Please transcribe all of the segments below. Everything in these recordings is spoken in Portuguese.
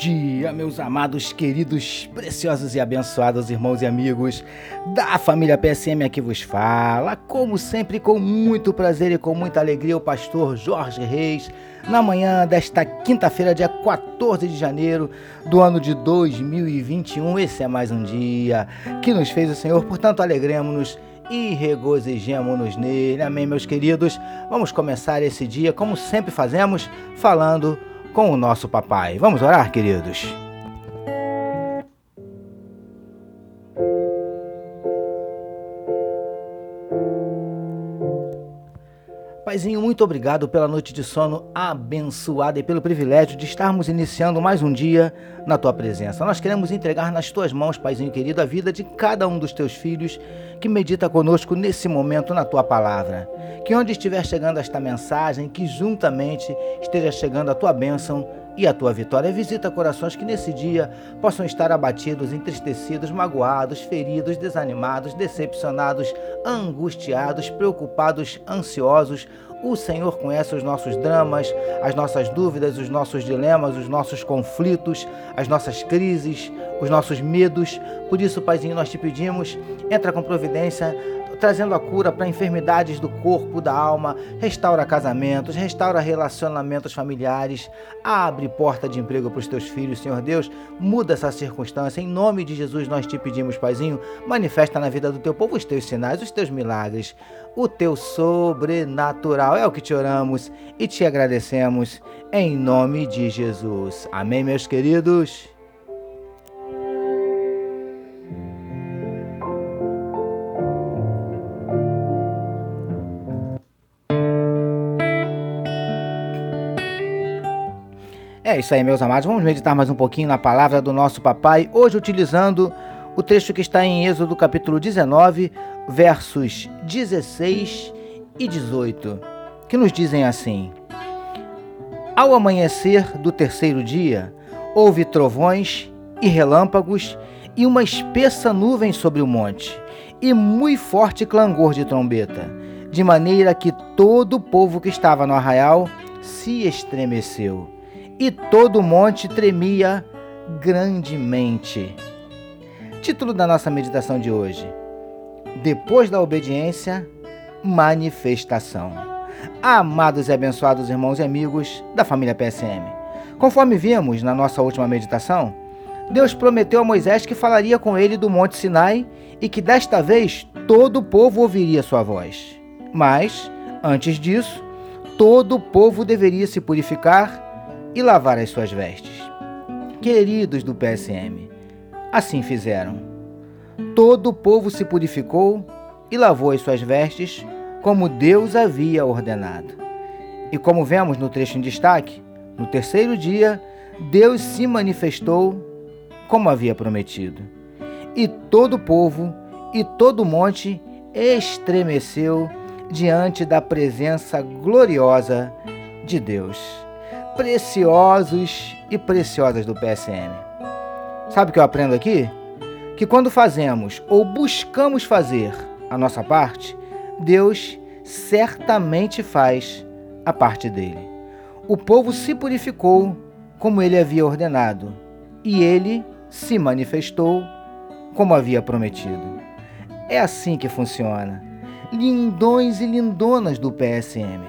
Dia, meus amados, queridos, preciosos e abençoados irmãos e amigos da família PSM aqui vos fala, como sempre, com muito prazer e com muita alegria, o pastor Jorge Reis, na manhã desta quinta-feira, dia 14 de janeiro do ano de 2021. Esse é mais um dia que nos fez o Senhor, portanto, alegremos-nos e regozijemos-nos nele. Amém, meus queridos? Vamos começar esse dia, como sempre fazemos, falando com o nosso papai. Vamos orar, queridos? Paizinho, muito obrigado pela noite de sono abençoada e pelo privilégio de estarmos iniciando mais um dia na tua presença. Nós queremos entregar nas tuas mãos, Paizinho querido, a vida de cada um dos teus filhos que medita conosco nesse momento na tua palavra. Que onde estiver chegando esta mensagem, que juntamente esteja chegando a tua bênção e a tua vitória. Visita corações que nesse dia possam estar abatidos, entristecidos, magoados, feridos, desanimados, decepcionados, angustiados, preocupados, ansiosos. O Senhor conhece os nossos dramas, as nossas dúvidas, os nossos dilemas, os nossos conflitos, as nossas crises, os nossos medos. Por isso, Paizinho, nós te pedimos, entra com providência trazendo a cura para enfermidades do corpo, da alma, restaura casamentos, restaura relacionamentos familiares, abre porta de emprego para os teus filhos, Senhor Deus, muda essa circunstância. Em nome de Jesus nós te pedimos, Paizinho, manifesta na vida do teu povo os teus sinais, os teus milagres, o teu sobrenatural. É o que te oramos e te agradecemos em nome de Jesus. Amém, meus queridos. É isso aí, meus amados. Vamos meditar mais um pouquinho na palavra do nosso papai, hoje utilizando o texto que está em Êxodo capítulo 19, versos 16 e 18, que nos dizem assim: Ao amanhecer do terceiro dia, houve trovões e relâmpagos e uma espessa nuvem sobre o monte, e muito forte clangor de trombeta, de maneira que todo o povo que estava no arraial se estremeceu e todo o monte tremia grandemente. Título da nossa meditação de hoje: Depois da obediência, manifestação. Amados e abençoados irmãos e amigos da família PSM, conforme vimos na nossa última meditação, Deus prometeu a Moisés que falaria com ele do Monte Sinai e que desta vez todo o povo ouviria sua voz. Mas, antes disso, todo o povo deveria se purificar e lavar as suas vestes. Queridos do PSM, assim fizeram. Todo o povo se purificou e lavou as suas vestes, como Deus havia ordenado. E como vemos no trecho em destaque, no terceiro dia, Deus se manifestou como havia prometido. E todo o povo e todo o monte estremeceu diante da presença gloriosa de Deus preciosos e preciosas do PSM. Sabe o que eu aprendo aqui? Que quando fazemos ou buscamos fazer a nossa parte, Deus certamente faz a parte dele. O povo se purificou como ele havia ordenado, e ele se manifestou como havia prometido. É assim que funciona. Lindões e lindonas do PSM.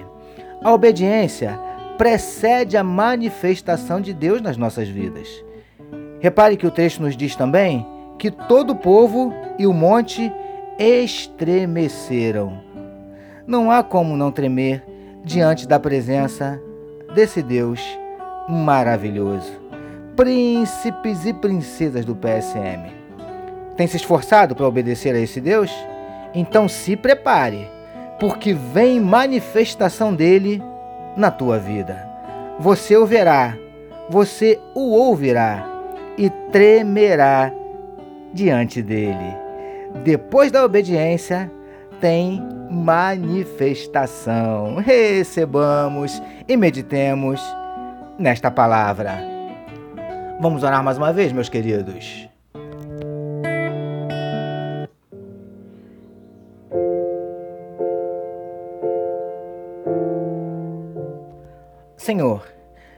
A obediência precede a manifestação de Deus nas nossas vidas. Repare que o texto nos diz também que todo o povo e o monte estremeceram. Não há como não tremer diante da presença desse Deus maravilhoso. Príncipes e princesas do PSM. Tem se esforçado para obedecer a esse Deus? Então se prepare, porque vem manifestação dele na tua vida. Você o verá, você o ouvirá e tremerá diante dele. Depois da obediência, tem manifestação. Recebamos e meditemos nesta palavra. Vamos orar mais uma vez, meus queridos. Senhor,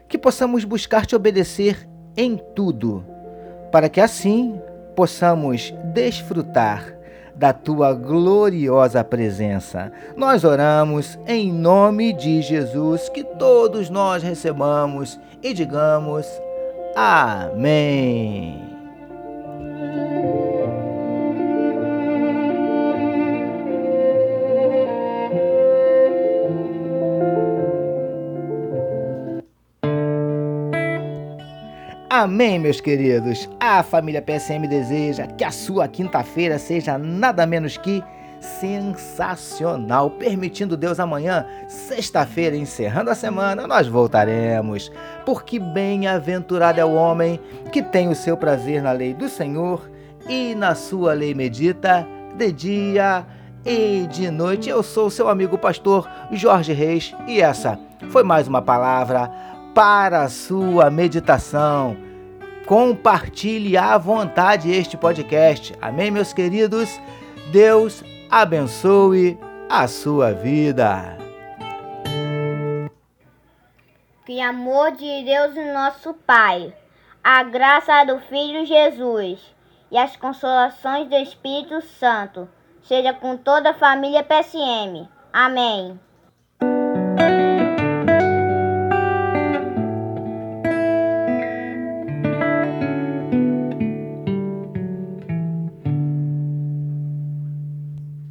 que possamos buscar te obedecer em tudo, para que assim possamos desfrutar da tua gloriosa presença. Nós oramos em nome de Jesus, que todos nós recebamos e digamos Amém. Amém, meus queridos. A família PSM deseja que a sua quinta-feira seja nada menos que sensacional. Permitindo Deus amanhã, sexta-feira, encerrando a semana, nós voltaremos. Porque bem-aventurado é o homem que tem o seu prazer na lei do Senhor e na sua lei medita de dia e de noite. Eu sou seu amigo pastor Jorge Reis e essa foi mais uma palavra para a sua meditação. Compartilhe à vontade este podcast. Amém, meus queridos? Deus abençoe a sua vida. Que amor de Deus, nosso Pai, a graça do Filho Jesus e as consolações do Espírito Santo seja com toda a família PSM. Amém.